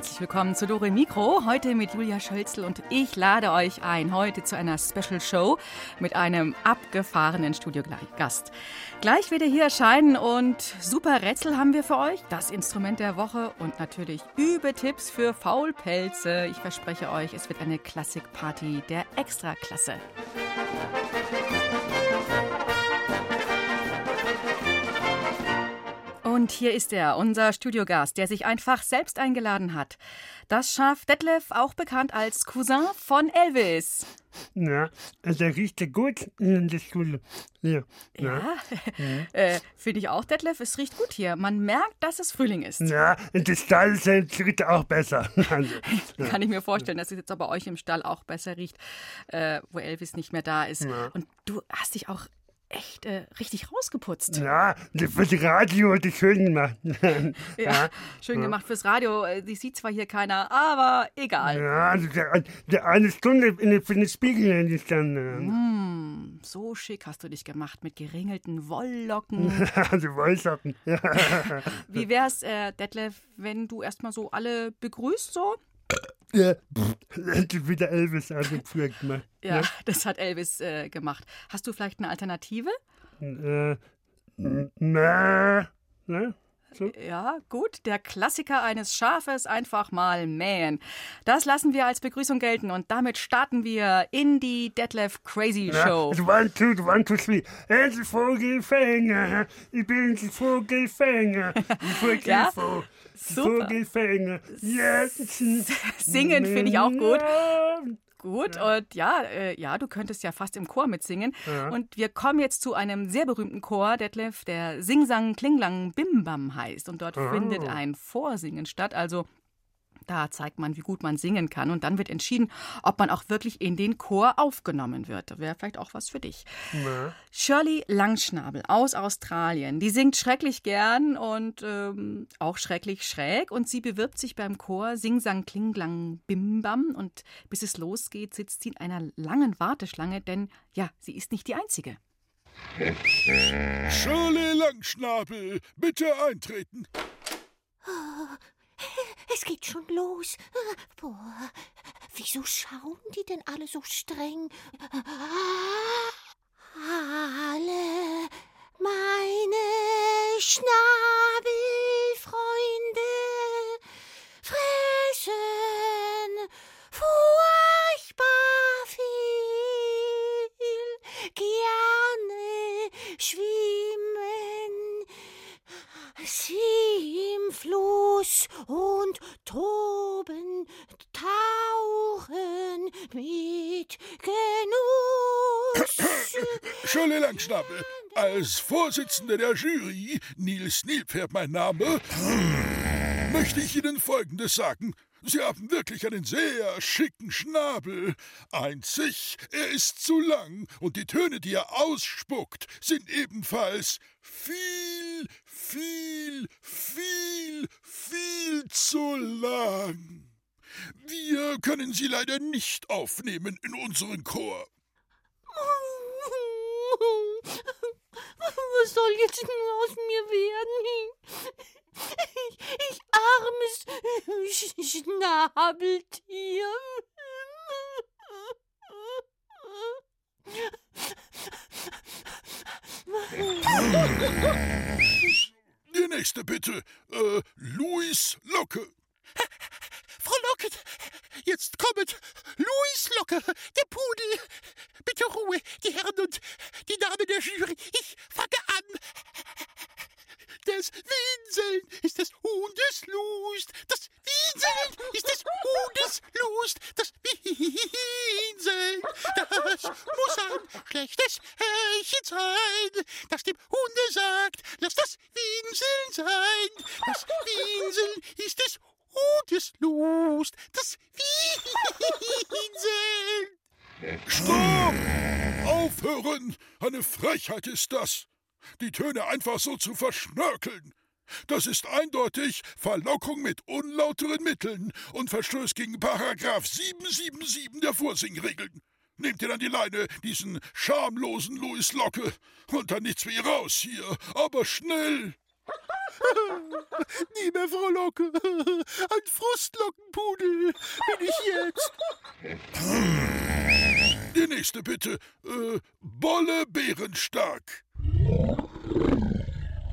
Herzlich willkommen zu Dore Mikro. Heute mit Julia Schölzel und ich lade euch ein heute zu einer Special Show mit einem abgefahrenen Studiogast. Gleich wird er hier erscheinen und super Rätsel haben wir für euch, das Instrument der Woche und natürlich Übetipps für Faulpelze. Ich verspreche euch, es wird eine Klassikparty der Extraklasse. Und hier ist er, unser Studiogast, der sich einfach selbst eingeladen hat. Das Schaf Detlef, auch bekannt als Cousin von Elvis. Ja, also er riecht ja gut in der Schule. Ja, ja. ja. äh, finde ich auch, Detlef, es riecht gut hier. Man merkt, dass es Frühling ist. Ja, in der Stall riecht auch besser. Also, ja. Kann ich mir vorstellen, dass es jetzt bei euch im Stall auch besser riecht, äh, wo Elvis nicht mehr da ist. Und du hast dich auch echt äh, richtig rausgeputzt. Ja, fürs Radio hat die schön gemacht. ja, ja, schön gemacht fürs Radio. Äh, die sieht zwar hier keiner, aber egal. Ja, also der, der eine Stunde in den, für den Spiegel dann. Äh. Mm, so schick hast du dich gemacht mit geringelten Wolllocken. also Wollsocken. Wie wär's, äh, Detlef, wenn du erstmal so alle begrüßt so? Ja, wieder Elvis angeführt gemacht. Ja, ja, das hat Elvis äh, gemacht. Hast du vielleicht eine Alternative? Äh, na, ne? So. Ja, gut. Der Klassiker eines Schafes einfach mal mähen. Das lassen wir als Begrüßung gelten und damit starten wir in die Detlef Crazy Show. Na, one, two, one, two, three. Es ist Vogelfänger. Ich bin Vogelfänger. ja? Super. Yes. Singen finde ich auch gut. Gut, ja. und ja, äh, ja, du könntest ja fast im Chor mitsingen. Ja. Und wir kommen jetzt zu einem sehr berühmten Chor, Detlef, der Singsang Klinglang Bimbam heißt. Und dort oh. findet ein Vorsingen statt. Also da zeigt man, wie gut man singen kann. Und dann wird entschieden, ob man auch wirklich in den Chor aufgenommen wird. Wäre vielleicht auch was für dich. Ja. Shirley Langschnabel aus Australien. Die singt schrecklich gern und ähm, auch schrecklich schräg. Und sie bewirbt sich beim Chor Sing Sang Kling Lang Bim Bam. Und bis es losgeht, sitzt sie in einer langen Warteschlange, denn ja, sie ist nicht die Einzige. Shirley Langschnabel, bitte eintreten. Es geht schon los. Boah, wieso schauen die denn alle so streng? Alle meine Schnabelfreunde fressen furchtbar viel, gerne schwimmen sie im Fluss und toben, tauchen mit Genuss. Schöne Langschnabel, als Vorsitzender der Jury, Nils Nilpferd mein Name, möchte ich Ihnen Folgendes sagen. Sie haben wirklich einen sehr schicken Schnabel. Einzig, er ist zu lang und die Töne, die er ausspuckt, sind ebenfalls viel, viel, viel, viel zu lang. Wir können sie leider nicht aufnehmen in unseren Chor. Was soll jetzt nur aus mir werden? Ich, ich armes Schnabeltier. Die nächste bitte. Äh, Luis Locke. Frau Locke, jetzt kommet Luis Locke, der Pudel. Bitte Ruhe, die Herren und die Damen der Jury. Ich an. Das Winseln ist des Lust. Das Winseln ist des Lust. Das Winseln, das muss ein schlechtes Härchen sein, das dem Hunde sagt, lass das Winseln sein. Das Winseln ist des Hundes Lust. Das Winseln. Stopp! aufhören! Eine Frechheit ist das! Die Töne einfach so zu verschnörkeln! Das ist eindeutig Verlockung mit unlauteren Mitteln und verstößt gegen Paragraph 777 der Vorsingregeln. Nehmt ihr dann die Leine, diesen schamlosen Louis Locke, und dann nichts wie raus hier, aber schnell! Nie mehr Frau Locke. Ein Frustlockenpudel bin ich jetzt. Die nächste bitte. Äh, Bolle Bärenstark.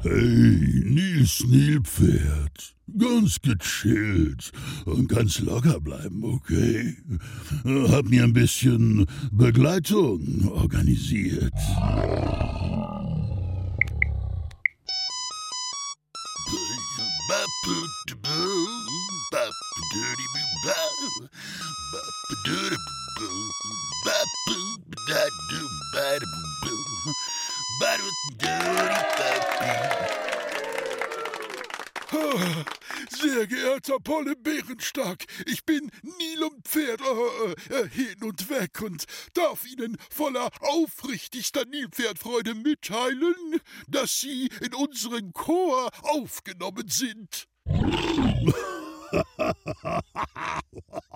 Hey, Nils Nilpferd. Ganz gechillt und ganz locker bleiben, okay? Hab mir ein bisschen Begleitung organisiert. Polle Bärenstark, ich bin Nilum Pferd äh, äh, hin und weg und darf Ihnen voller aufrichtigster Nilpferdfreude mitteilen, dass Sie in unseren Chor aufgenommen sind.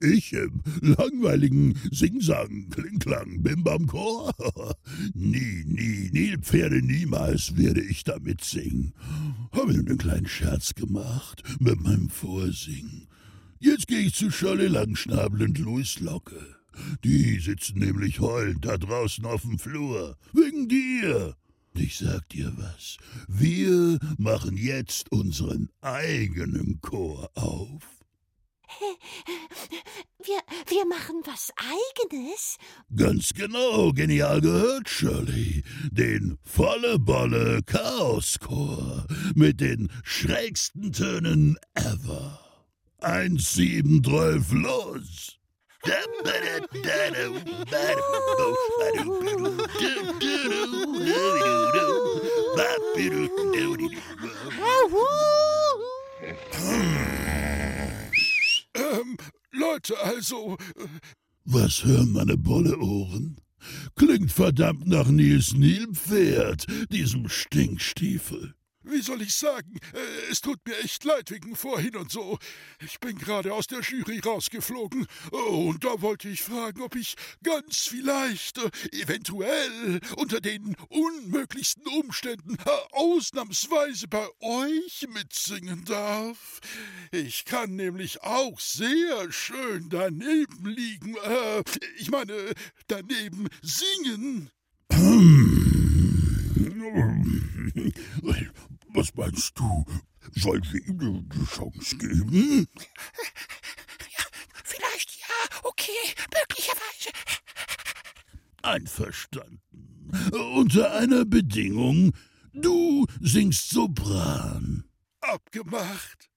Ich im langweiligen Singsang, Klingklang, Bimbam-Chor? Nie, nie, Nilpferde, niemals werde ich damit singen. Habe nur einen kleinen Scherz gemacht mit meinem Vorsingen. Jetzt gehe ich zu Scholle Langschnabel und Louis Locke. Die sitzen nämlich heulend da draußen auf dem Flur. Wegen dir. Ich sag dir was. Wir machen jetzt unseren eigenen Chor auf. Wir, wir machen was Eigenes? Ganz genau, genial gehört, Shirley. Den volle Bolle Chaoschor mit den schrägsten Tönen ever. Eins, sieben, zwölf, los! Ähm, Leute, also. Äh, Was hören meine Bolle-Ohren? Klingt verdammt nach Nils Nilpferd, diesem Stinkstiefel. Wie soll ich sagen? Äh, Es tut mir echt leid wegen vorhin und so. Ich bin gerade aus der Jury rausgeflogen. Oh, und da wollte ich fragen, ob ich ganz vielleicht, äh, eventuell, unter den unmöglichsten Umständen äh, ausnahmsweise bei euch mitsingen darf. Ich kann nämlich auch sehr schön daneben liegen. Äh, ich meine, daneben singen. Was meinst du? Sollen wir ihm eine Chance geben? Vielleicht ja, okay, möglicherweise. Einverstanden. Unter einer Bedingung. Du singst Sopran. Abgemacht.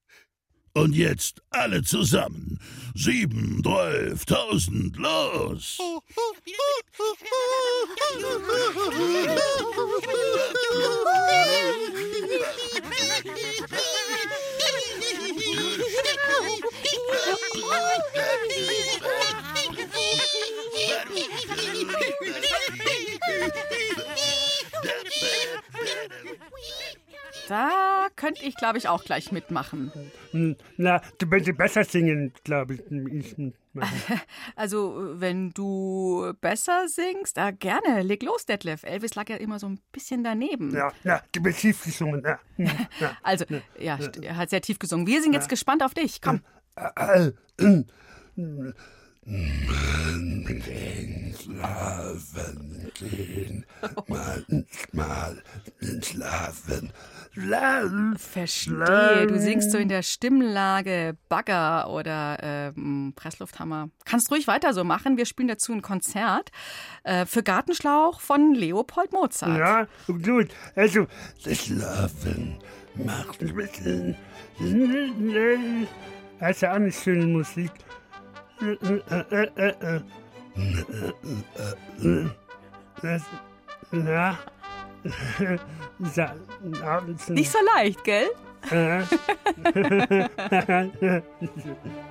Und jetzt alle zusammen. Sieben, zwölf, tausend, los! Da könnte ich, glaube ich, auch gleich mitmachen. Hm, Na, du würdest besser singen, glaube ich. Ich, Also, wenn du besser singst, ah, gerne, leg los, Detlef. Elvis lag ja immer so ein bisschen daneben. ja, ja, du bist tief gesungen. Ja. Hm, ja. Also, ja, er hat sehr tief gesungen. Wir sind jetzt gespannt auf dich. Komm. Äh, Schlafen gehen, manchmal schlafen. Schlafen. Verstehe. Du singst so in der Stimmlage Bagger oder ähm, Presslufthammer. Kannst ruhig weiter so machen. Wir spielen dazu ein Konzert äh, für Gartenschlauch von Leopold Mozart. Ja, gut. Also, Schlafen macht ein bisschen. Auch eine schöne Musik. Nicht so leicht, gell?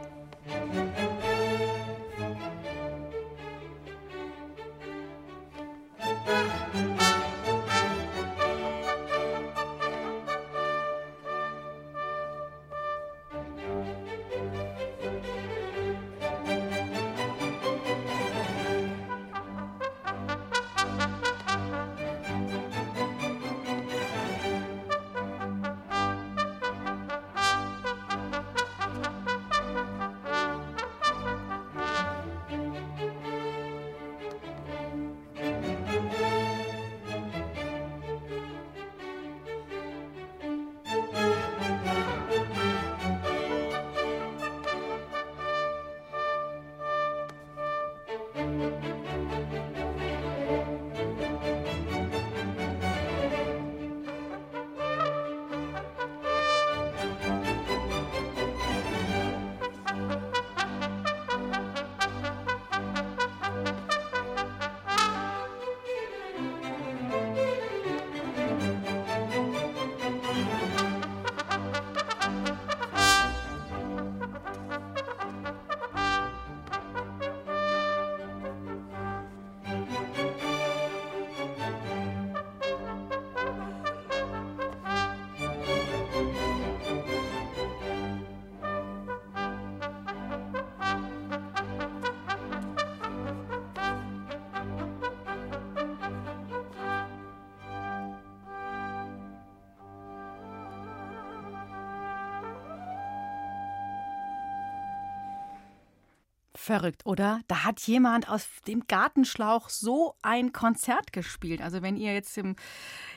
Verrückt, oder? Da hat jemand aus dem Gartenschlauch so ein Konzert gespielt. Also wenn ihr jetzt im,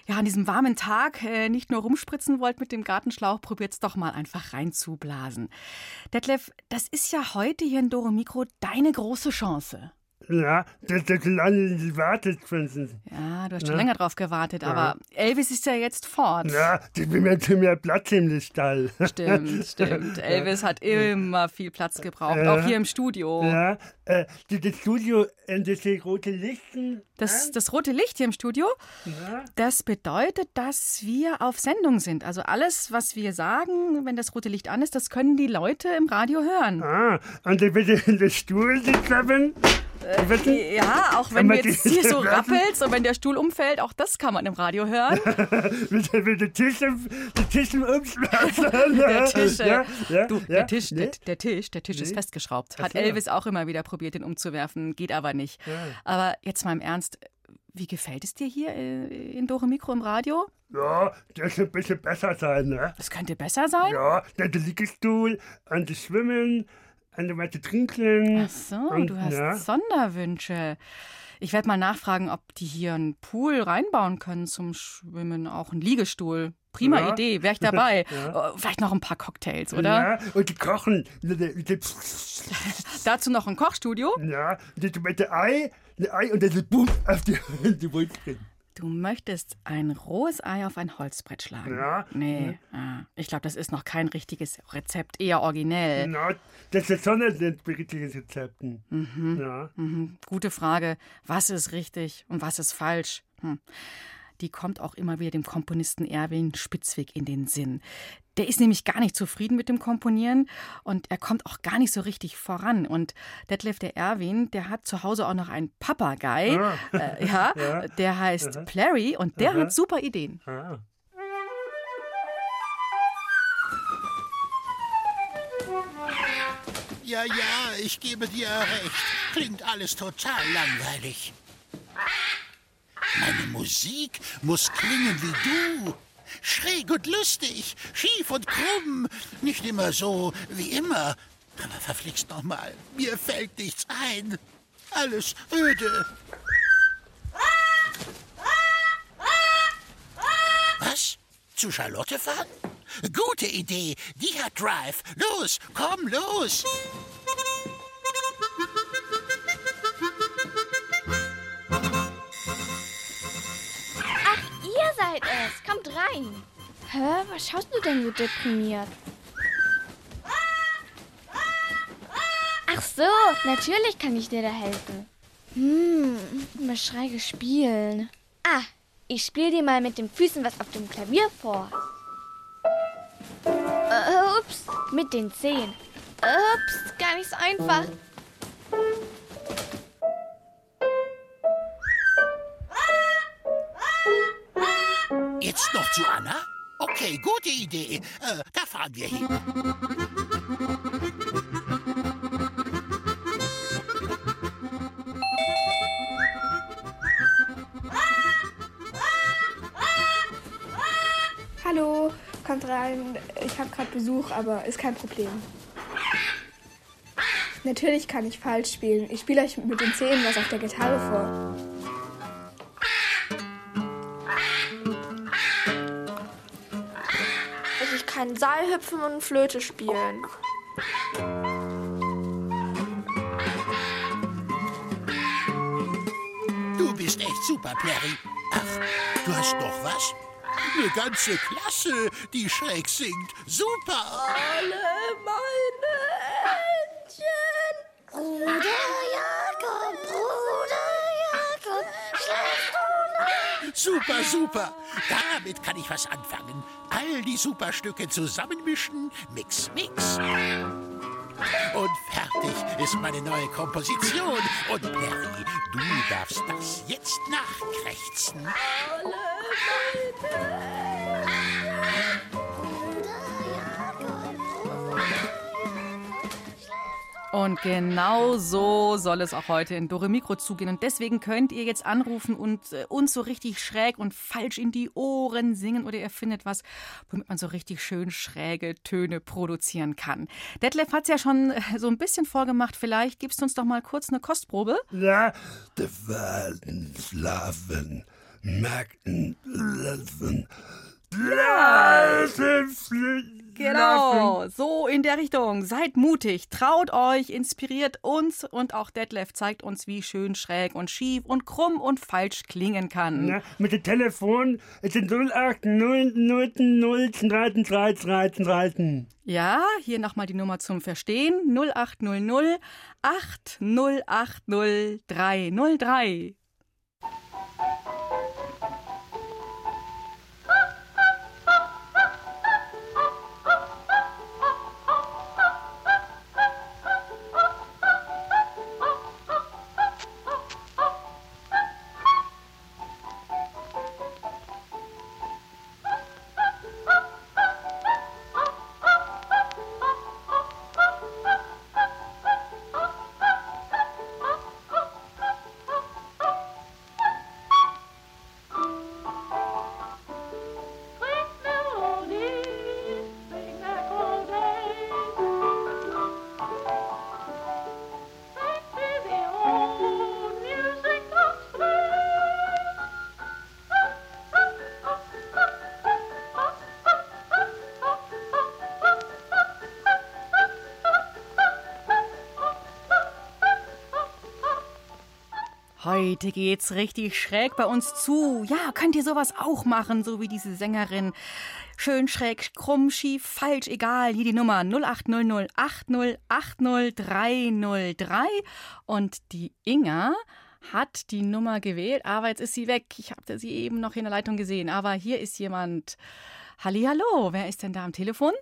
ja, an diesem warmen Tag äh, nicht nur rumspritzen wollt mit dem Gartenschlauch, probiert es doch mal einfach reinzublasen. Detlef, das ist ja heute hier in Doro Mikro deine große Chance. Ja, der, der Kleine wartet Prinzess. Ja, du hast schon länger drauf gewartet, aber Elvis ist ja jetzt fort. Ja, die will mir zu mehr Platz im Stall. Stimmt, stimmt. Elvis hat immer viel Platz gebraucht, Ja. auch hier im Studio. Ja, äh, die- das Studio, äh, das die rote Lichten. Das, das rote Licht hier im Studio, Ja. das bedeutet, dass wir auf Sendung sind. Also alles, was wir sagen, wenn das rote Licht an ist, das können die Leute im Radio hören. Ah, und dann wird in der Stuhl sitzen. Bitte? Ja, auch wenn du jetzt hier so rappelst und wenn der Stuhl umfällt, auch das kann man im Radio hören. Mit, mit den Tischen, die Tischen umschmeißen. Der Tisch, äh, ja, ja, du, ja, der Tisch, nee. der, der Tisch, der Tisch ist Nee. festgeschraubt. Hat. Elvis auch immer wieder probiert, den umzuwerfen, geht aber nicht. Aber jetzt mal im Ernst, wie gefällt es dir hier äh, in Dore Mikro im Radio? Ja, das soll ein bisschen besser sein, ne? Das könnte besser sein. Ja, der der Liegestuhl, an das Schwimmen, der Weite Trinken. Ach so, Und, du hast ja. Sonderwünsche. Ich werde mal nachfragen, ob die hier einen Pool reinbauen können zum Schwimmen, auch einen Liegestuhl. Prima Ja. Idee, wäre ich dabei. Äh, Vielleicht noch ein paar Cocktails, oder? Ja, und die kochen. Dazu noch ein Kochstudio. Ja, und das Ei, ein Ei und dann bumm auf die, die Wurzeln. Du möchtest ein rohes Ei auf ein Holzbrett schlagen. Ja. Nee, ah, ich glaube, das ist noch kein richtiges Rezept, eher originell. Na, das ist schon ein spirituelles Rezepten. Ja. Mhm, gute Frage. Was ist richtig und was ist falsch? Hm. Die kommt auch immer wieder dem Komponisten Erwin Spitzweg in den Sinn. Der ist nämlich gar nicht zufrieden mit dem Komponieren und er kommt auch gar nicht so richtig voran. Und Detlef der Erwin, der hat zu Hause auch noch einen Papagei, äh, ja, der heißt Plary und der hat super Ideen. Ah. Ja, ja, ich gebe dir recht. Klingt alles total langweilig. Meine Musik muss klingen wie du. Schräg und lustig, schief und krumm. Nicht immer so wie immer. Aber verflixt nochmal, mir fällt nichts ein. Alles öde. Was? Zu Charlotte fahren? Gute Idee. Die hat Drive. Los, komm, los. Seid es. Kommt rein. Hä, was schaust du denn so deprimiert? Ach so, natürlich kann ich dir da helfen. Hm, beschreige spielen. Ah, ich spiele dir mal mit den Füßen was auf dem Klavier vor. Äh, ups, mit den Zehen. Ups, gar nicht so einfach. Jetzt noch zu Anna? Okay, gute Idee. Äh, da fahren wir hin. Hallo, kommt rein. Ich habe gerade Besuch, aber ist kein Problem. Natürlich kann ich falsch spielen. Ich spiele euch mit den Zähnen was auf der Gitarre vor. Kann Seil hüpfen und Flöte spielen. Du bist echt super, Perry. Ach, du hast noch was? Eine ganze Klasse, die schräg singt. Super! Alle meine Entchen. Bruder Jakob, Bruder Jakob, schläft du noch? Super, super. Damit kann ich was anfangen. All die Superstücke zusammenmischen. Mix, mix. Und fertig ist meine neue Komposition. Und Perry, du darfst das jetzt nachkrächzen. Und genau so soll es auch heute in Dore Mikro zugehen. Und deswegen könnt ihr jetzt anrufen und äh, uns so richtig schräg und falsch in die Ohren singen oder ihr findet was, womit man so richtig schön schräge Töne produzieren kann. Detlef hat es ja schon äh, so ein bisschen vorgemacht. Vielleicht gibst du uns doch mal kurz eine Kostprobe. Ja, de Wahlen schlafen, merken, lassen, Genau, so in der Richtung. Seid mutig, traut euch, inspiriert uns und auch Detlef zeigt uns, wie schön schräg und schief und krumm und falsch klingen kann. Ja, mit dem Telefon ist es 0800 Ja, hier nochmal die Nummer zum Verstehen. 0800 8080 Heute geht's richtig schräg bei uns zu. Ja, könnt ihr sowas auch machen, so wie diese Sängerin. Schön schräg, krumm, schief, falsch, egal. Hier die Nummer 0800 8080303. Und die Inga hat die Nummer gewählt, aber jetzt ist sie weg. Ich habe sie eben noch in der Leitung gesehen. Aber hier ist jemand. Hallo, wer ist denn da am Telefon?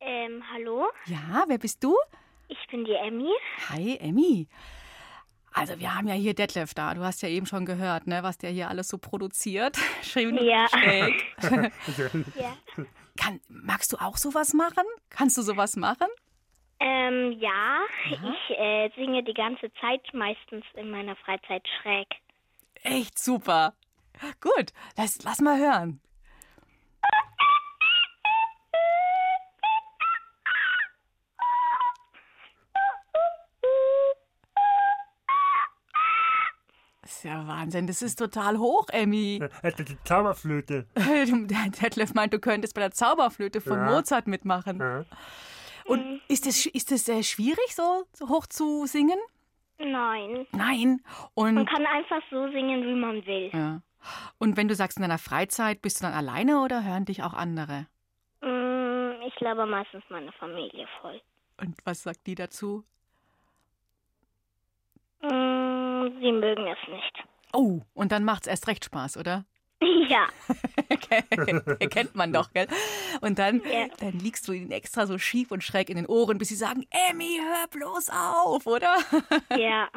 Ähm, hallo? Ja, wer bist du? Ich bin die Emmy. Hi, Emmy. Also wir haben ja hier Detlef da. Du hast ja eben schon gehört, ne, was der hier alles so produziert. Schön Ja. schräg. Ja. Kann, magst du auch sowas machen? Kannst du sowas machen? Ähm, ja, ich äh, singe die ganze Zeit meistens in meiner Freizeit schräg. Echt super. Gut, lass, lass mal hören. Das ist ja Wahnsinn. Das ist total hoch, Emmy. Das ist die Zauberflöte. Der Detlef meint, du könntest bei der Zauberflöte von Ja. Mozart mitmachen. Ja. Und ist es ist das, äh, schwierig, so, hoch zu singen? Nein. Nein. Man Und, kann einfach so singen, wie man will. ja. Und wenn du sagst, in deiner Freizeit, bist du dann alleine oder hören dich auch andere? Mm, Ich glaube meistens meine Familie voll. Und was sagt die dazu? Mm, Sie mögen es nicht. Oh, und dann macht's erst recht Spaß, oder? Ja. Kennt man doch, gell? Und dann, Ja. dann liegst du ihnen extra so schief und schräg in den Ohren, bis sie sagen, Emmy, hör bloß auf, oder? Ja.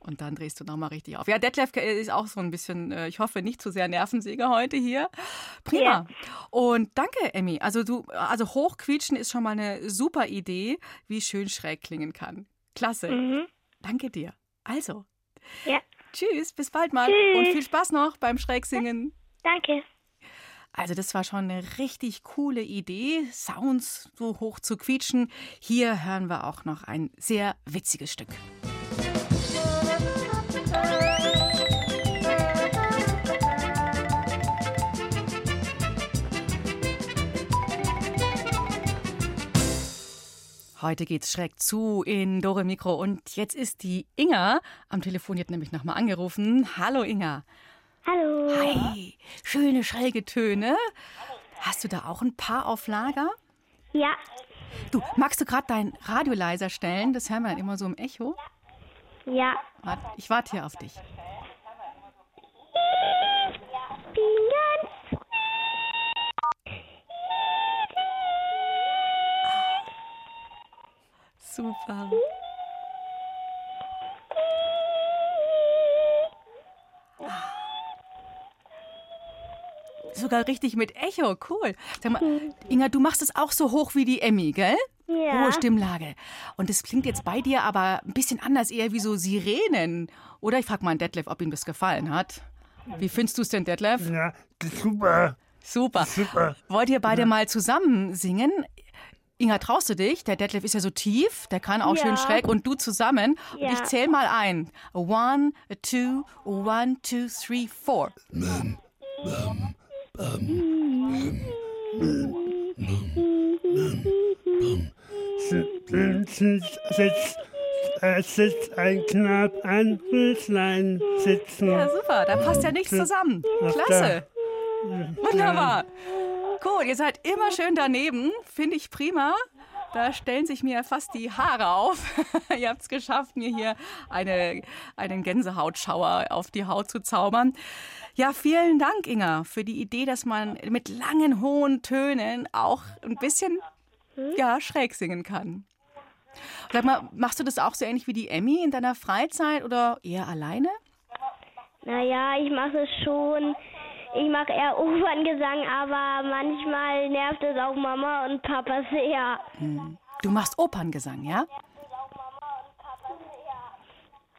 Und dann drehst du nochmal richtig auf. Ja, Detlef ist auch so ein bisschen, äh, ich hoffe, nicht zu sehr Nervensäge heute hier. Prima. Ja. Und danke, Emmy. Also du, also hochquietschen ist schon mal eine super Idee, wie schön schräg klingen kann. Klasse. Mhm. Danke dir. Also, Ja. tschüss, bis bald mal. Tschüss. Und viel Spaß noch beim Schrägsingen. Danke. Also das war schon eine richtig coole Idee, Sounds so hoch zu quietschen. Hier hören wir auch noch ein sehr witziges Stück. Heute geht's schräg zu in Dore Mikro und jetzt ist die Inga am Telefon, die hat nämlich nochmal angerufen. Hallo Inga. Hallo. Hi, schöne schräge Töne. Hast du da auch ein paar auf Lager? Ja. Du, magst du gerade dein Radio leiser stellen? Das hören wir dann immer so im Echo. Ja. Ich warte hier auf dich. Bin ganz Super. Sogar richtig mit Echo, cool. Sag mal, Inga, du machst es auch so hoch wie die Emmy, gell? Ja. Hohe Stimmlage. Und es klingt jetzt bei dir aber ein bisschen anders, eher wie so Sirenen. Oder ich frage mal an Detlef, ob ihm das gefallen hat. Wie findest du es denn, Detlef? Ja, super. Super. Super. Wollt ihr beide mal zusammen singen? Inga, traust du dich? Der Detlef ist ja so tief, der kann auch Ja. schön schräg und du zusammen. Und Ja. ich zähl mal ein. A one, a two, a one, two, three, four. Sitzt, sitzt, äh, sitzt ein Knab an Rüsslein sitzen. Ja, super, da passt ja nichts zusammen. Klasse. Wunderbar. Cool, ihr seid immer schön daneben. Finde ich prima. Da stellen sich mir fast die Haare auf. ihr habt es geschafft, mir hier eine, einen Gänsehautschauer auf die Haut zu zaubern. Ja, vielen Dank, Inga, für die Idee, dass man mit langen, hohen Tönen auch ein bisschen ja, schräg singen kann. Sag mal, machst du das auch so ähnlich wie die Emmy in deiner Freizeit oder eher alleine? Naja, ich mache es schon. Ich mache eher Operngesang, aber manchmal nervt es auch Mama und Papa sehr. Du machst Operngesang, ja?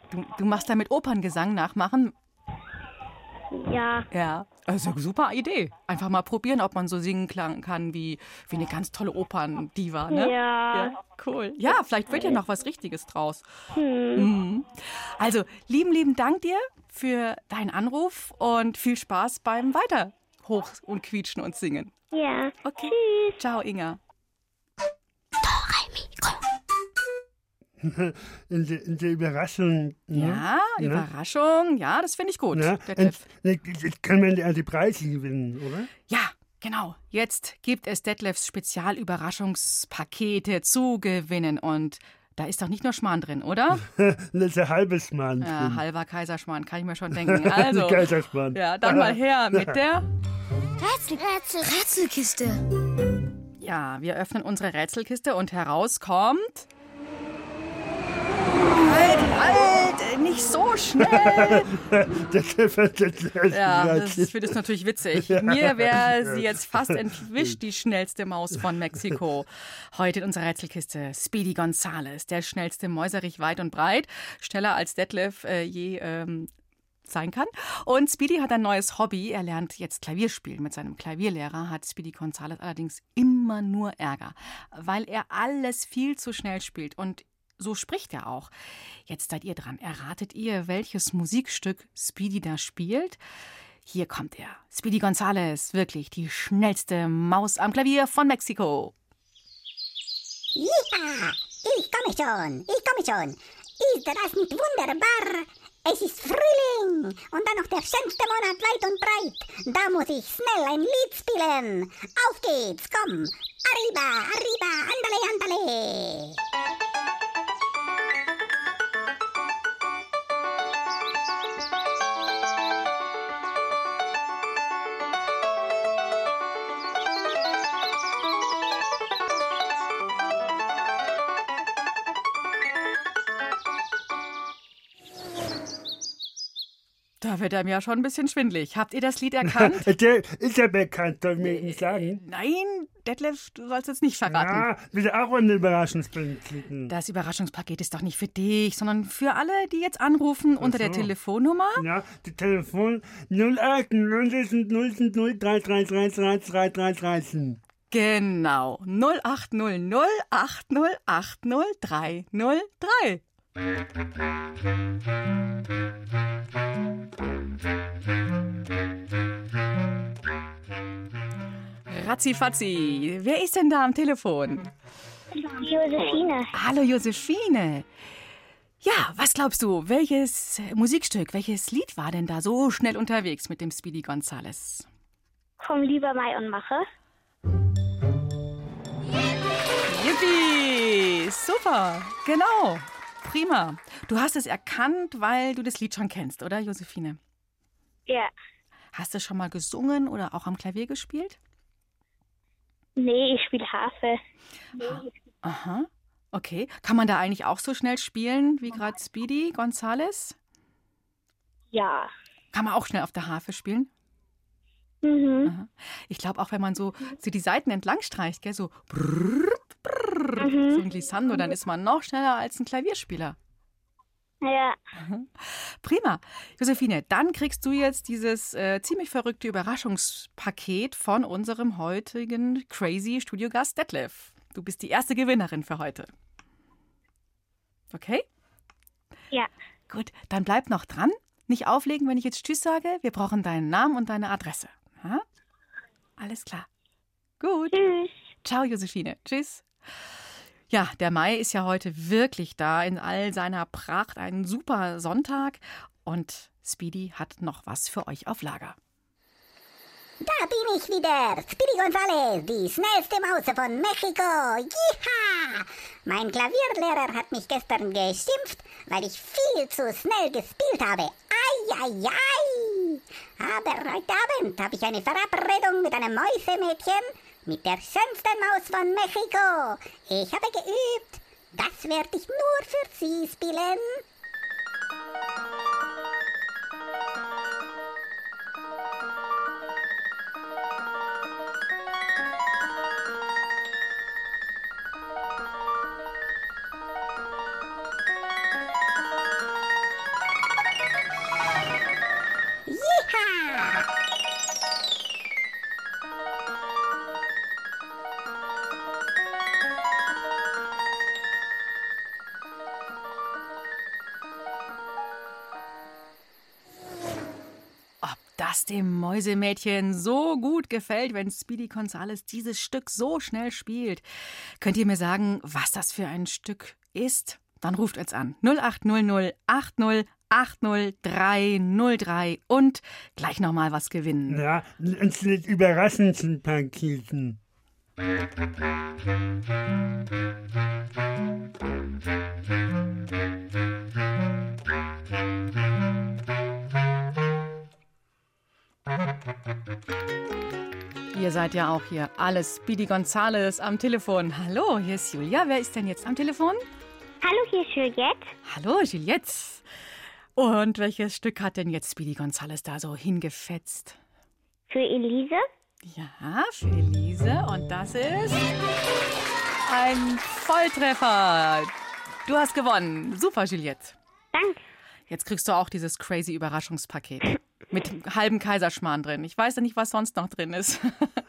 Du, du machst damit Operngesang nachmachen? Ja. Ja. Also super Idee. Einfach mal probieren, ob man so singen klang- kann wie, wie eine ganz tolle Operndiva, ne? Ja. Cool. Ja, vielleicht wird ja noch was Richtiges draus. Mhm. Also, lieben, lieben Dank dir für deinen Anruf und viel Spaß beim Weiter hoch und quietschen und singen. Ja. Okay. Ciao, Inga. In der, in der Überraschung. Ne? Ja, Ne? Überraschung. Ja, das finde ich gut. Ne? Jetzt kann man ja die Preise gewinnen, oder? Ja, genau. Jetzt gibt es Detlefs Spezialüberraschungspakete zu gewinnen. Und da ist doch nicht nur Schmarrn drin, oder? das ist ein halbes Mann. Ja, halber Kaiserschmarrn, kann ich mir schon denken. Also, Kaiserschmarrn. ja, dann mal her mit der. Rätsel, Rätsel, Rätselkiste. Ja, wir öffnen unsere Rätselkiste und heraus kommt. Halt, halt, nicht so schnell. Ja, das- finde es natürlich witzig. Mir wäre sie jetzt fast entwischt, die schnellste Maus von Mexiko. Heute in unserer Rätselkiste Speedy Gonzales, der schnellste Mäuserich weit und breit, schneller als Detlef äh, je ähm, sein kann. Und Speedy hat ein neues Hobby. Er lernt jetzt Klavier spielen. Mit seinem Klavierlehrer hat Speedy Gonzales allerdings immer nur Ärger, weil er alles viel zu schnell spielt und so spricht er auch. Jetzt seid ihr dran. Erratet ihr, welches Musikstück Speedy da spielt? Hier kommt er. Speedy Gonzales, wirklich die schnellste Maus am Klavier von Mexiko. Ja, ich komme schon, ich komme schon. Ist das nicht wunderbar? Es ist Frühling und dann noch der schönste Monat weit und breit. Da muss ich schnell ein Lied spielen. Auf geht's, komm. Arriba, arriba, andale, andale. Da wird einem ja schon ein bisschen schwindlig. Habt ihr das Lied erkannt? Der ist ja bekannt, soll mir nicht sagen. Nein, Detlef, du sollst es nicht verraten. Ja, will auch eine Überraschungsbild klicken. Das Überraschungspaket ist doch nicht für dich, sondern für alle, die jetzt anrufen unter der so. Telefonnummer. Ja, die Telefon 08 0 0 333 Genau. 0800 8080 303. Ratzifatzi, wer ist denn da am Telefon? Josephine. Hallo Josephine. Ja, was glaubst du, welches Musikstück, welches Lied war denn da so schnell unterwegs mit dem Speedy Gonzales? Komm lieber Mai und mache. Yippie! Super, genau. Prima. Du hast es erkannt, weil du das Lied schon kennst, oder Josephine? Ja. Hast du schon mal gesungen oder auch am Klavier gespielt? Nee, ich spiele Harfe. Aha. Okay. Kann man da eigentlich auch so schnell spielen wie gerade Speedy Gonzales? Ja. Kann man auch schnell auf der Harfe spielen? Mhm. Aha. Ich glaube auch, wenn man so, so die Seiten entlang streicht, gell, so brrr, Mhm. so ein Glissando, dann ist man noch schneller als ein Klavierspieler. Ja. Prima. Josephine, dann kriegst du jetzt dieses äh, ziemlich verrückte Überraschungspaket von unserem heutigen crazy Studiogast Detlef. Du bist die erste Gewinnerin für heute. Okay? Ja. Gut, dann bleib noch dran. Nicht auflegen, wenn ich jetzt Tschüss sage. Wir brauchen deinen Namen und deine Adresse. Ha? Alles klar. Gut. Tschüss. Ciao, Josephine. Tschüss. Ja, der Mai ist ja heute wirklich da in all seiner Pracht. Ein super Sonntag. Und Speedy hat noch was für euch auf Lager. Da bin ich wieder, Speedy Gonzales, die schnellste Mause von Mexiko. Jiha! Mein Klavierlehrer hat mich gestern geschimpft, weil ich viel zu schnell gespielt habe. Ei, ei, ei! Aber heute Abend habe ich eine Verabredung mit einem Mäusemädchen, mit der schönsten Maus von Mexiko. Ich habe geübt. Das werde ich nur für sie spielen. Dem Mäusemädchen so gut gefällt, wenn Speedy Gonzales dieses Stück so schnell spielt. Könnt ihr mir sagen, was das für ein Stück ist? Dann ruft uns an. 0800 80 80 303 und gleich nochmal was gewinnen. Ja, uns mit Überraschungspaketen. Ihr seid ja auch hier. Alles Speedy Gonzales am Telefon. Hallo, hier ist Julia. Wer ist denn jetzt am Telefon? Hallo, hier ist Juliette. Hallo, Juliette. Und welches Stück hat denn jetzt Speedy Gonzales da so hingefetzt? Für Elise. Ja, für Elise. Und das ist ein Volltreffer. Du hast gewonnen. Super, Juliette. Danke. Jetzt kriegst du auch dieses crazy Überraschungspaket. Mit halbem Kaiserschmarrn drin. Ich weiß ja nicht, was sonst noch drin ist.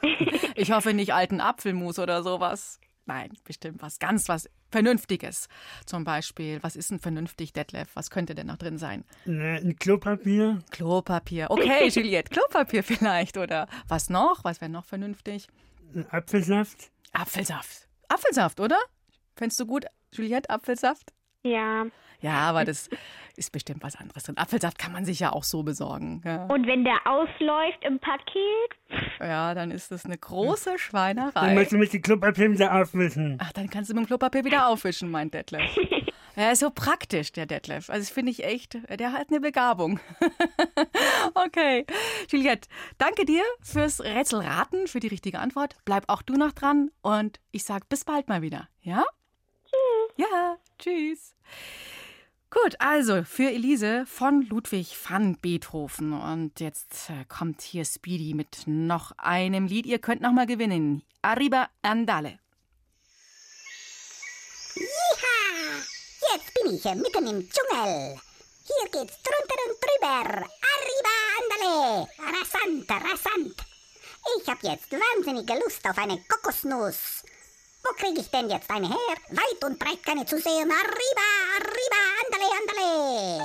ich hoffe nicht alten Apfelmus oder sowas. Nein, bestimmt was ganz was Vernünftiges. Zum Beispiel, was ist denn vernünftig, Detlef? Was könnte denn noch drin sein? Äh, Ein Klopapier. Klopapier. Okay, Juliette, Klopapier vielleicht. Oder was noch? Was wäre noch vernünftig? Ein Apfelsaft. Apfelsaft. Apfelsaft, oder? Fändest du gut, Juliette, Apfelsaft? Ja. Ja, aber das ist bestimmt was anderes drin. Apfelsaft kann man sich ja auch so besorgen. Ja, Und wenn der ausläuft im Paket? ja dann ist das eine große Dann Schweinerei. musst du mit dem Klopapier wieder aufwischen. Ach, dann kannst du mit dem Klopapier wieder aufwischen, meint Detlef. Er ist so praktisch, der Detlef. Also das finde ich echt, der hat eine Begabung. okay. Juliette, danke dir fürs Rätselraten, für die richtige Antwort. Bleib auch du noch dran und ich sag bis bald mal wieder. Ja? Tschüss. Ja, tschüss. Gut, also für Elise von Ludwig van Beethoven. Und jetzt äh, kommt hier Speedy mit noch einem Lied. Ihr könnt noch mal gewinnen. Arriba Andale. Jiha! Jetzt bin ich mitten im Dschungel. Hier geht's drunter und drüber. Arriba, andale. Rasant, rasant. Ich hab jetzt wahnsinnige Lust auf eine Kokosnuss. Wo krieg ich denn jetzt eine her? Weit und breit keine zu sehen. Arriba, arriba, andale, andale.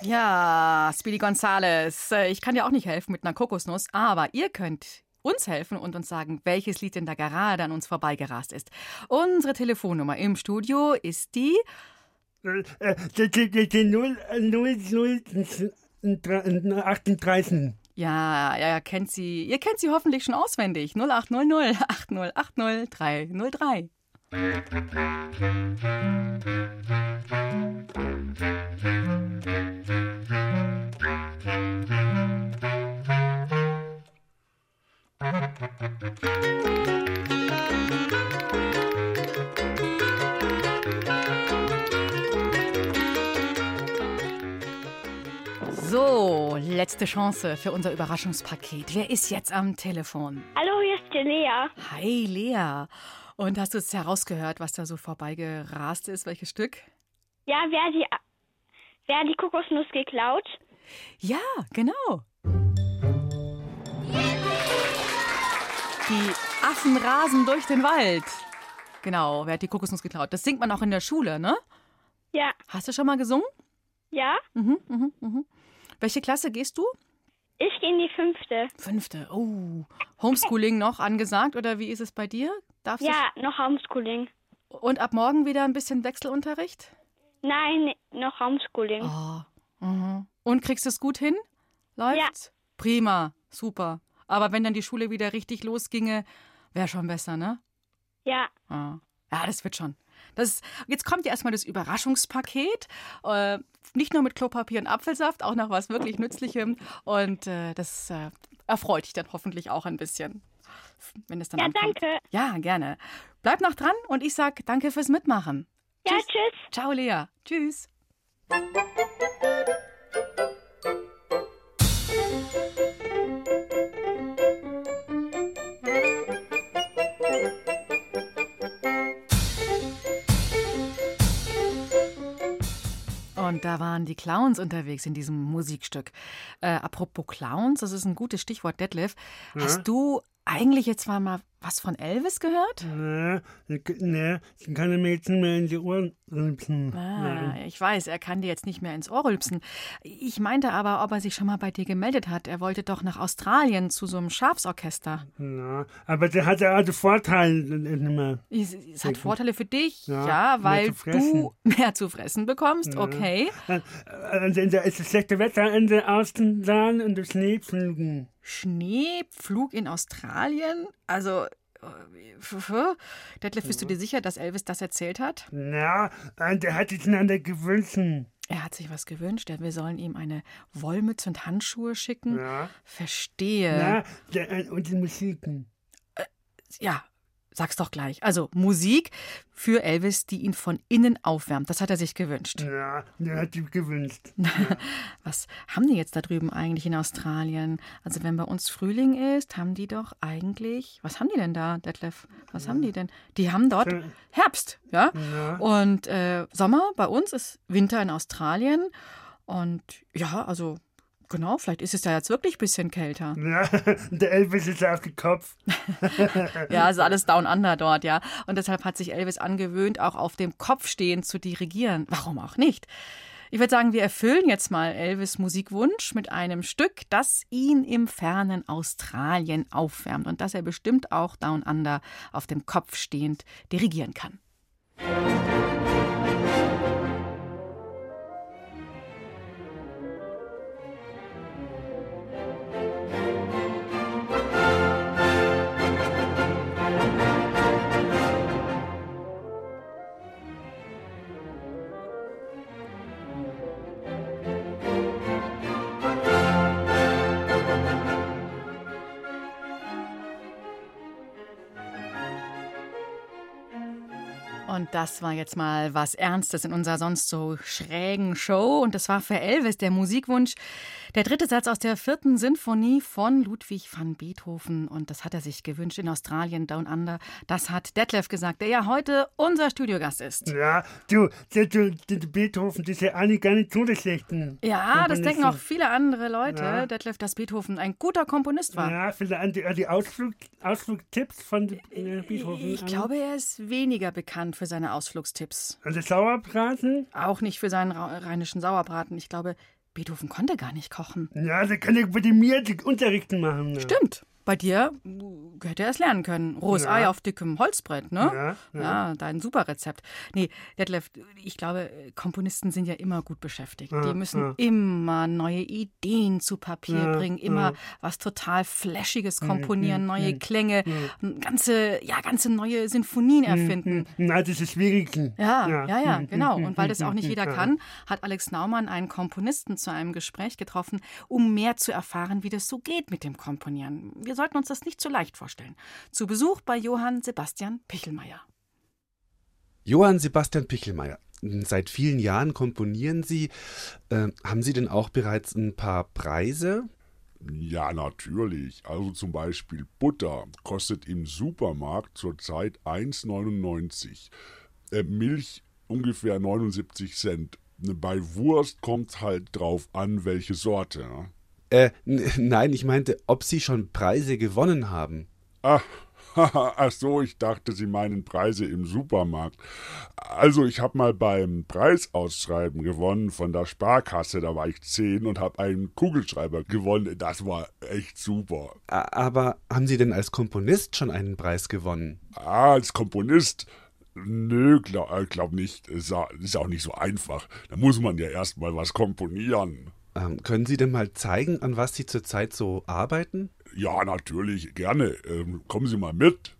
Ja, Speedy Gonzales, äh, ich kann dir auch nicht helfen mit einer Kokosnuss, aber ihr könnt uns helfen und uns sagen, welches Lied denn da gerade an uns vorbeigerast ist. Unsere Telefonnummer im Studio ist die Äh, äh, die, die, die, die 0, 0, 0, 38. Ja, ja, kennt sie. Ihr kennt sie hoffentlich schon auswendig. 0800 8080 303. So, letzte Chance für unser Überraschungspaket. Wer ist jetzt am Telefon? Hallo, hier ist die Lea. Hi, Lea. Und hast du es herausgehört, was da so vorbeigerast ist? Welches Stück? Ja, wer die, wer die Kokosnuss geklaut? Ja, genau. Die Affen rasen durch den Wald. Genau, wer hat die Kokosnuss geklaut? Das singt man auch in der Schule, ne? Ja. Hast du schon mal gesungen? Ja? Mhm, mhm, mhm. Welche Klasse gehst du? Ich gehe in die fünfte. Fünfte. Oh. Homeschooling noch angesagt oder wie ist es bei dir? Darfst Ja, noch Homeschooling. du Und ab morgen wieder ein bisschen Wechselunterricht? Nein, noch Homeschooling. Oh. Mhm. Und kriegst du es gut hin? Läuft's? Prima, super. Aber wenn dann die Schule wieder richtig losginge, wäre schon besser, ne? Ja. Ah. Ja, das wird schon. Das, jetzt kommt ja erstmal das Überraschungspaket. Äh, nicht nur mit Klopapier und Apfelsaft, auch noch was wirklich Nützlichem. Und äh, das äh, erfreut dich dann hoffentlich auch ein bisschen. Wenn es dann Ja, ankommt. danke. Ja, gerne. Bleib noch dran und ich sag danke fürs Mitmachen. Ja, tschüss. Ciao, Lea. Tschüss. Und da waren die Clowns unterwegs in diesem Musikstück. Äh, apropos Clowns, das ist ein gutes Stichwort, Detlef. Ja? Hast du eigentlich jetzt mal, mal was von Elvis gehört? Nee, nee, ich kann mir jetzt nicht mehr in die Ohren rülpsen. Ah, ich weiß, er kann dir jetzt nicht mehr ins Ohr rülpsen. Ich meinte aber, ob er sich schon mal bei dir gemeldet hat. Er wollte doch nach Australien zu so einem Schafsorchester. Ja, aber der hat ja auch den Vorteil nicht mehr. Es, es hat Vorteile für dich, Ja, ja, mehr weil fressen. du mehr zu fressen bekommst, Ja. okay. Also da ist das schlechte Wetter in der Außenbahn und das Schneepflügen. Schneepflug in Australien? Also, äh, Detlef, bist du dir sicher, dass Elvis das erzählt hat? Ja, und der hat sich an der gewünscht. Er hat sich was gewünscht. Wir sollen ihm eine Wollmütze und Handschuhe schicken. Ja. Verstehe. Ja, der, und die Musiken. ja, sag's doch gleich. Also Musik für Elvis, die ihn von innen aufwärmt. Das hat er sich gewünscht. Ja, der hat die gewünscht. Was haben die jetzt da drüben eigentlich in Australien? Also wenn bei uns Frühling ist, haben die doch eigentlich, was haben die denn da, Detlef? Was haben die denn? Die haben dort. Herbst, ja? Ja. Und äh, Sommer bei uns ist Winter in Australien. Und ja, also genau, vielleicht ist es da jetzt wirklich ein bisschen kälter. Ja, der Elvis ist auf den Kopf. Ja, also alles down under dort, ja. Und deshalb hat sich Elvis angewöhnt, auch auf dem Kopf stehend zu dirigieren. Warum auch nicht? Ich würde sagen, wir erfüllen jetzt mal Elvis Musikwunsch mit einem Stück, das ihn im fernen Australien aufwärmt und das er bestimmt auch down under auf dem Kopf stehend dirigieren kann. Und das war jetzt mal was Ernstes in unserer sonst so schrägen Show. Und das war für Elvis der Musikwunsch. Der dritte Satz aus der vierten Sinfonie von Ludwig van Beethoven. Und das hat er sich gewünscht in Australien, Down Under. Das hat Detlef gesagt, der ja heute unser Studiogast ist. Ja, du, der, der, der Beethoven, das ist ja eigentlich gar nicht so der schlechten. Ja, das denken auch viele andere Leute, ja. Detlef, dass Beethoven ein guter Komponist war. Ja, vielleicht die, die Ausflug, Ausflugtipps von äh, Beethoven. Ich glaube, er ist weniger bekannt für seine Ausflugstipps. Also Sauerbraten? Auch nicht für seinen rheinischen Sauerbraten. Ich glaube, Beethoven konnte gar nicht kochen. Ja, der kann ja bei mir Unterrichten machen. Ja. Stimmt. Bei dir hätte er es lernen können. Rohes ja. Ei auf dickem Holzbrett, ne? Ja, ja. ja, dein super Rezept. Nee, Detlef, ich glaube, Komponisten sind ja immer gut beschäftigt. Die müssen immer neue Ideen zu Papier bringen, immer was total Flashiges komponieren, neue Klänge, ganze, ja, ganze neue Sinfonien erfinden. Na, das ist schwierig. Ja, ja, ja, genau. Und weil das auch nicht jeder kann, hat Alex Naumann einen Komponisten zu einem Gespräch getroffen, um mehr zu erfahren, wie das so geht mit dem Komponieren. Wir sollten uns das nicht zu leicht vorstellen. Zu Besuch bei Johann Sebastian Pichelmeier. Johann Sebastian Pichelmeier. Seit vielen Jahren komponieren Sie. Äh, haben Sie denn auch bereits ein paar Preise? Ja, natürlich. Also zum Beispiel Butter kostet im Supermarkt zurzeit 1,99. Äh, Milch ungefähr 79 Cent. Bei Wurst kommt es halt drauf an, welche Sorte. Ne? Äh, nein, ich meinte, ob Sie schon Preise gewonnen haben. Ach, ach so, ich dachte, Sie meinen Preise im Supermarkt. Also, ich habe mal beim Preisausschreiben gewonnen von der Sparkasse, da war ich zehn und habe einen Kugelschreiber gewonnen. Das war echt super. Aber haben Sie denn als Komponist schon einen Preis gewonnen? Ah, als Komponist? Nö, glaub, äh, glaub nicht. Ist auch nicht so einfach. Da muss man ja erst mal was komponieren. Ähm, können Sie denn mal zeigen, an was Sie zurzeit so arbeiten? Ja, natürlich, gerne. Ähm, kommen Sie mal mit.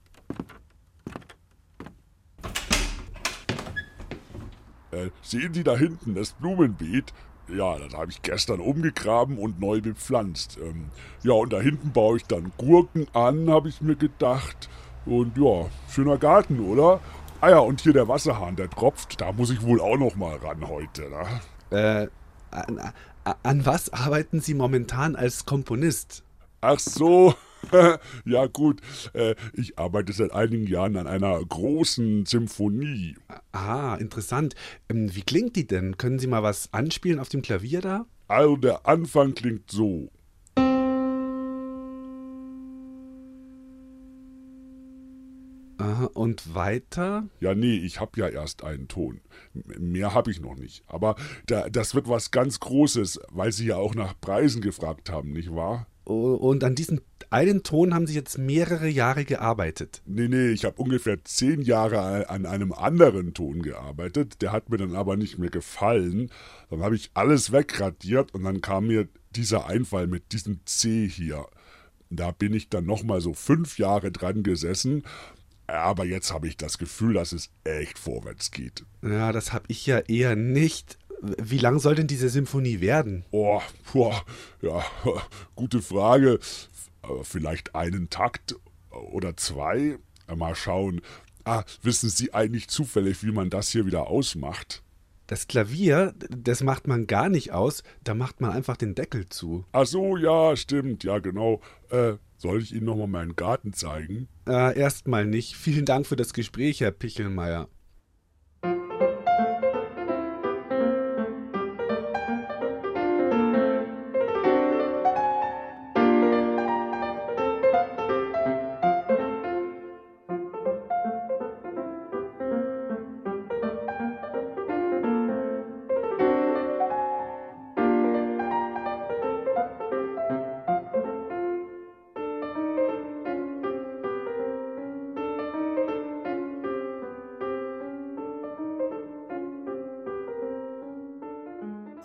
Äh, sehen Sie da hinten das Blumenbeet? Ja, das habe ich gestern umgegraben und neu bepflanzt. Ähm, ja, und da hinten baue ich dann Gurken an, habe ich mir gedacht. Und ja, schöner Garten, oder? Ah ja, und hier der Wasserhahn, der tropft. Da muss ich wohl auch noch mal ran heute. Ne? Äh, an was arbeiten Sie momentan als Komponist? Ach so, ja gut, äh, ich arbeite seit einigen Jahren an einer großen Symphonie. Ah, interessant. Ähm, wie klingt die denn? Können Sie mal was anspielen auf dem Klavier da? Also der Anfang klingt so. Aha, und weiter? Ja, nee, ich habe ja erst einen Ton. Mehr habe ich noch nicht. Aber da, das wird was ganz Großes, weil Sie ja auch nach Preisen gefragt haben, nicht wahr? Und an diesem einen Ton haben Sie jetzt mehrere Jahre gearbeitet? Nee, nee, ich habe ungefähr zehn Jahre an einem anderen Ton gearbeitet. Der hat mir dann aber nicht mehr gefallen. Dann habe ich alles wegradiert und dann kam mir dieser Einfall mit diesem C hier. Da bin ich dann nochmal so fünf Jahre dran gesessen aber jetzt habe ich das Gefühl, dass es echt vorwärts geht. Ja, das habe ich ja eher nicht. Wie lang soll denn diese Symphonie werden? Oh, boah, ja, gute Frage. Vielleicht einen Takt oder zwei. Mal schauen. Ah, wissen Sie eigentlich zufällig, wie man das hier wieder ausmacht? Das Klavier, das macht man gar nicht aus, da macht man einfach den Deckel zu. Ach so, ja, stimmt, ja, genau. Äh, soll ich Ihnen nochmal meinen Garten zeigen? Äh, erstmal nicht. Vielen Dank für das Gespräch, Herr Pichelmeier.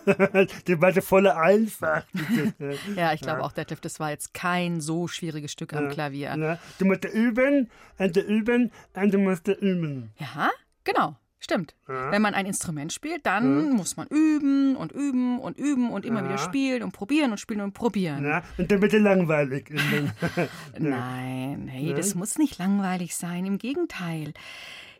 die war volle einfach. ja, ich glaube ja. auch, Detlef, das war jetzt kein so schwieriges Stück am Klavier. Ja. Du musst üben, und üben, und du musst üben. Ja, genau. Stimmt. Ja. Wenn man ein Instrument spielt, dann ja. muss man üben und üben und üben und immer ja. wieder spielen und probieren und spielen und probieren. Ja, und dann wird es langweilig. Nein, hey, das muss nicht langweilig sein. Im Gegenteil.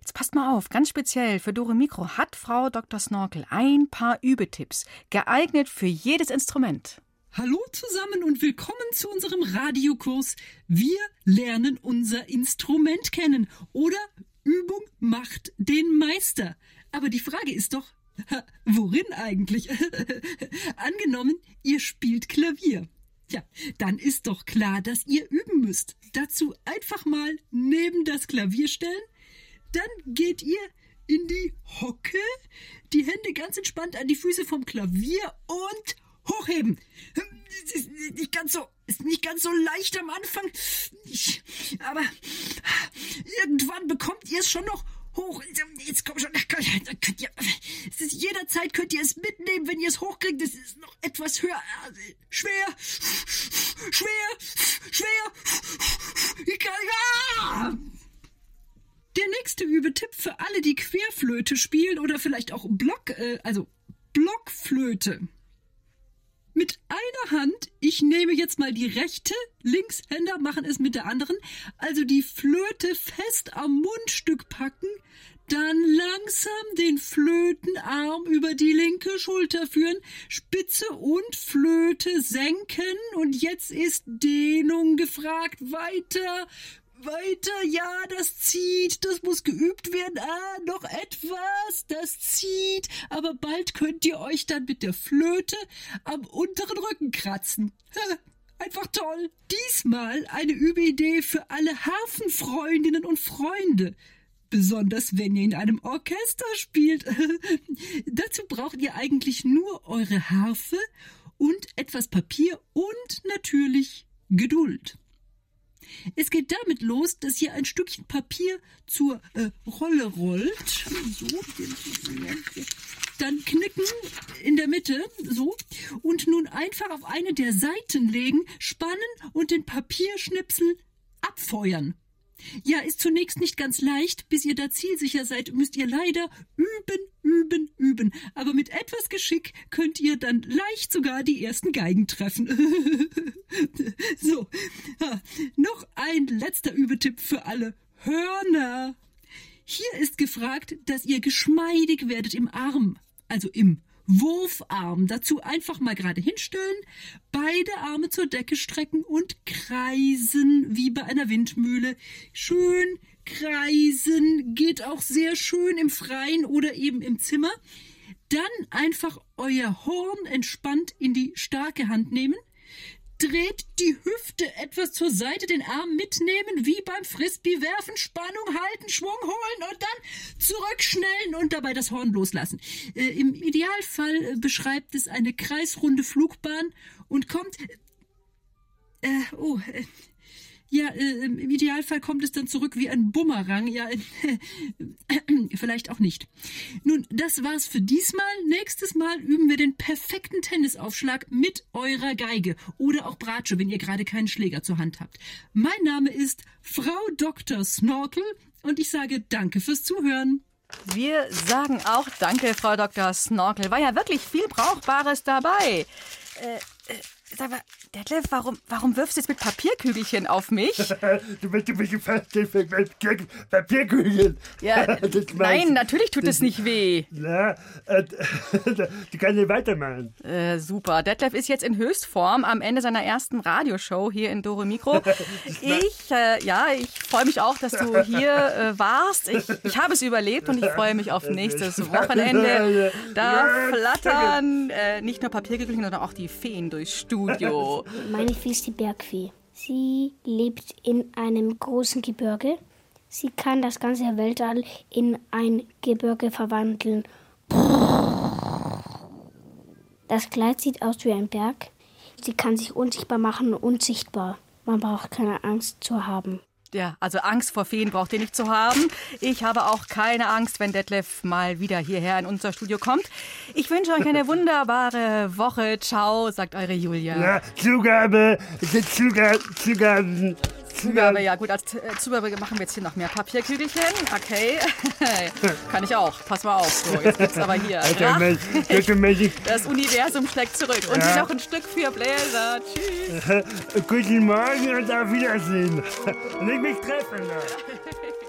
Jetzt passt mal auf, ganz speziell für Dore Mikro hat Frau Dr. Snorkel ein paar Übetipps, geeignet für jedes Instrument. Hallo zusammen und willkommen zu unserem Radiokurs. Wir lernen unser Instrument kennen oder Übung macht den Meister. Aber die Frage ist doch, worin eigentlich? Angenommen, ihr spielt Klavier. Ja, dann ist doch klar, dass ihr üben müsst. Dazu einfach mal neben das Klavier stellen. Dann geht ihr in die Hocke, die Hände ganz entspannt an die Füße vom Klavier und hochheben. Ist nicht ganz so, ist nicht ganz so leicht am Anfang, aber irgendwann bekommt ihr es schon noch hoch. Jetzt komm schon, könnt ihr, es ist jederzeit könnt ihr es mitnehmen, wenn ihr es hochkriegt. Es ist noch etwas höher, schwer, schwer, schwer. Ich kann, ja! Der nächste Übetipp für alle, die Querflöte spielen oder vielleicht auch Block, äh, also Blockflöte. Mit einer Hand, ich nehme jetzt mal die rechte, Linkshänder machen es mit der anderen, also die Flöte fest am Mundstück packen, dann langsam den Flötenarm über die linke Schulter führen, Spitze und Flöte senken und jetzt ist Dehnung gefragt. Weiter, weiter, ja, das zieht, das muss geübt werden. Ah, noch etwas, das zieht. Aber bald könnt ihr euch dann mit der Flöte am unteren Rücken kratzen. Einfach toll. Diesmal eine Übeidee für alle Hafenfreundinnen und Freunde. Besonders wenn ihr in einem Orchester spielt. Dazu braucht ihr eigentlich nur eure Harfe und etwas Papier und natürlich Geduld. Es geht damit los, dass ihr ein Stückchen Papier zur äh, Rolle rollt. So, dann knicken in der Mitte, so, und nun einfach auf eine der Seiten legen, spannen und den Papierschnipsel abfeuern. Ja, ist zunächst nicht ganz leicht. Bis ihr da zielsicher seid, müsst ihr leider üben, üben, üben. Aber mit etwas Geschick könnt ihr dann leicht sogar die ersten Geigen treffen. so, noch ein letzter Übetipp für alle Hörner. Hier ist gefragt, dass ihr geschmeidig werdet im Arm, also im Wurfarm. Dazu einfach mal gerade hinstellen, beide Arme zur Decke strecken und kreisen wie bei einer Windmühle. Schön kreisen geht auch sehr schön im Freien oder eben im Zimmer. Dann einfach euer Horn entspannt in die starke Hand nehmen dreht die Hüfte etwas zur Seite, den Arm mitnehmen, wie beim Frisbee werfen, Spannung halten, Schwung holen und dann zurückschnellen und dabei das Horn loslassen. Äh, Im Idealfall äh, beschreibt es eine kreisrunde Flugbahn und kommt. Äh, oh, äh, ja, äh, im Idealfall kommt es dann zurück wie ein Bumerang. Ja, äh, vielleicht auch nicht. Nun, das war's für diesmal. Nächstes Mal üben wir den perfekten Tennisaufschlag mit eurer Geige oder auch Bratsche, wenn ihr gerade keinen Schläger zur Hand habt. Mein Name ist Frau Dr. Snorkel und ich sage Danke fürs Zuhören. Wir sagen auch Danke, Frau Dr. Snorkel. War ja wirklich viel Brauchbares dabei. Äh, äh, Sag mal, Detlef, warum, warum wirfst du jetzt mit Papierkügelchen auf mich? du ein bisschen fest mit Papierkügelchen. Ja, nein, natürlich tut es nicht weh. Na, äh, du kannst nicht weitermachen. Äh, super. Detlef ist jetzt in Höchstform am Ende seiner ersten Radioshow hier in Dore Mikro. Ich, äh, ja, ich freue mich auch, dass du hier äh, warst. Ich, ich habe es überlebt und ich freue mich auf nächstes Wochenende. Da flattern äh, nicht nur Papierkügelchen, sondern auch die Feen durchs Studio. Meine Fee ist die Bergfee. Sie lebt in einem großen Gebirge. Sie kann das ganze Weltall in ein Gebirge verwandeln. Das Kleid sieht aus wie ein Berg. Sie kann sich unsichtbar machen, unsichtbar. Man braucht keine Angst zu haben. Ja, also Angst vor Feen braucht ihr nicht zu haben. Ich habe auch keine Angst, wenn Detlef mal wieder hierher in unser Studio kommt. Ich wünsche euch eine wunderbare Woche. Ciao, sagt eure Julia. Ja, Zugabe, Zugabe, Zugabe. Zugabe, ja gut, als äh, Zugabe machen wir jetzt hier noch mehr Papierkügelchen. Okay. Kann ich auch. Pass mal auf. So, jetzt gibt's aber hier. Alter, das Universum schlägt zurück. Und ja. hier noch ein Stück für Bläser. Tschüss. Guten Morgen und auf Wiedersehen. Nicht mich treffen.